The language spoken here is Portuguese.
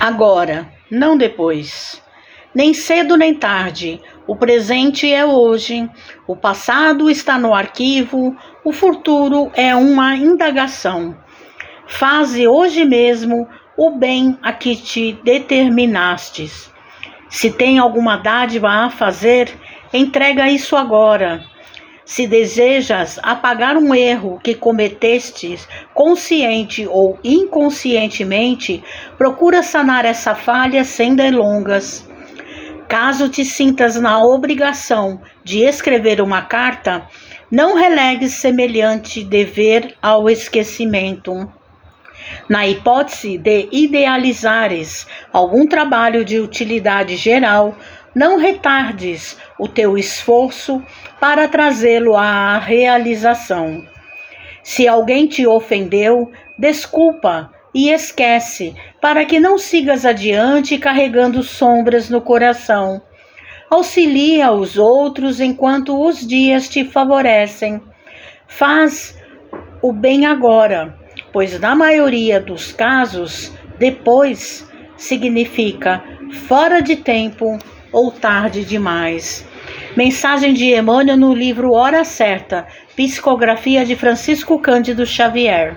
agora, não depois. Nem cedo nem tarde, o presente é hoje, o passado está no arquivo, o futuro é uma indagação. Faze hoje mesmo o bem a que te determinastes. Se tem alguma dádiva a fazer, entrega isso agora. Se desejas apagar um erro que cometestes, consciente ou inconscientemente, procura sanar essa falha sem delongas. Caso te sintas na obrigação de escrever uma carta, não relegues semelhante dever ao esquecimento. Na hipótese de idealizares algum trabalho de utilidade geral, não retardes o teu esforço para trazê-lo à realização. Se alguém te ofendeu, desculpa e esquece, para que não sigas adiante carregando sombras no coração. Auxilia os outros enquanto os dias te favorecem. Faz o bem agora, pois na maioria dos casos, depois significa fora de tempo ou tarde demais. Mensagem de Emmanuel no livro Hora Certa, Psicografia de Francisco Cândido Xavier.